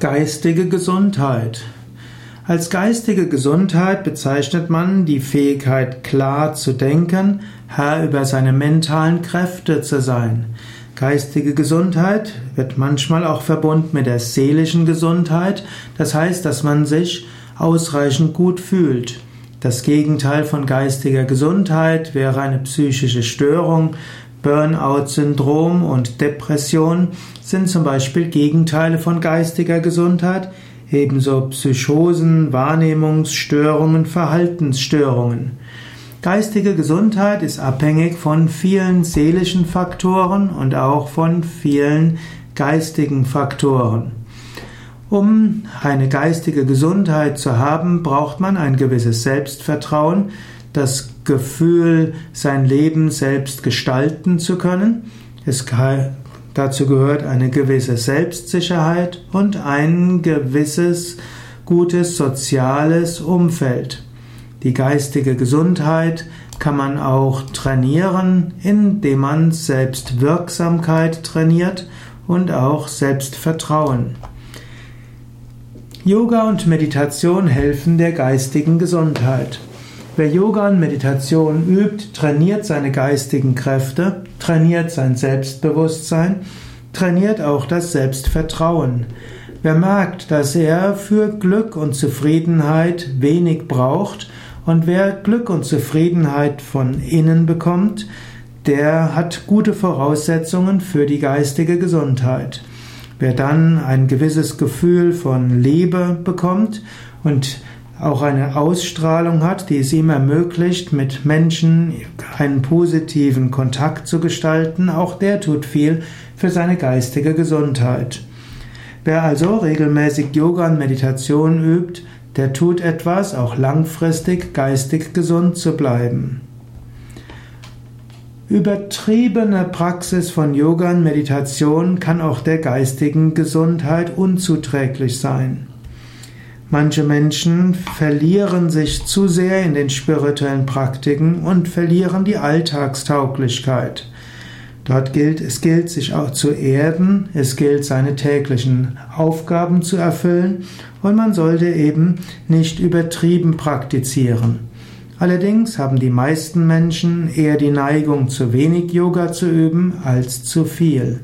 Geistige Gesundheit. Als geistige Gesundheit bezeichnet man die Fähigkeit, klar zu denken, Herr über seine mentalen Kräfte zu sein. Geistige Gesundheit wird manchmal auch verbunden mit der seelischen Gesundheit, das heißt, dass man sich ausreichend gut fühlt. Das Gegenteil von geistiger Gesundheit wäre eine psychische Störung, Burnout-Syndrom und Depression sind zum Beispiel Gegenteile von geistiger Gesundheit, ebenso Psychosen, Wahrnehmungsstörungen, Verhaltensstörungen. Geistige Gesundheit ist abhängig von vielen seelischen Faktoren und auch von vielen geistigen Faktoren. Um eine geistige Gesundheit zu haben, braucht man ein gewisses Selbstvertrauen, das Gefühl, sein Leben selbst gestalten zu können. Es dazu gehört eine gewisse Selbstsicherheit und ein gewisses gutes soziales Umfeld. Die geistige Gesundheit kann man auch trainieren, indem man Selbstwirksamkeit trainiert und auch Selbstvertrauen. Yoga und Meditation helfen der geistigen Gesundheit. Wer Yoga und Meditation übt, trainiert seine geistigen Kräfte, trainiert sein Selbstbewusstsein, trainiert auch das Selbstvertrauen. Wer merkt, dass er für Glück und Zufriedenheit wenig braucht und wer Glück und Zufriedenheit von innen bekommt, der hat gute Voraussetzungen für die geistige Gesundheit. Wer dann ein gewisses Gefühl von Liebe bekommt und auch eine Ausstrahlung hat, die es ihm ermöglicht, mit Menschen einen positiven Kontakt zu gestalten, auch der tut viel für seine geistige Gesundheit. Wer also regelmäßig Yoga und Meditation übt, der tut etwas, auch langfristig geistig gesund zu bleiben. Übertriebene Praxis von Yoga und Meditation kann auch der geistigen Gesundheit unzuträglich sein. Manche Menschen verlieren sich zu sehr in den spirituellen Praktiken und verlieren die Alltagstauglichkeit. Dort gilt, es gilt, sich auch zu erden, es gilt, seine täglichen Aufgaben zu erfüllen und man sollte eben nicht übertrieben praktizieren. Allerdings haben die meisten Menschen eher die Neigung, zu wenig Yoga zu üben als zu viel.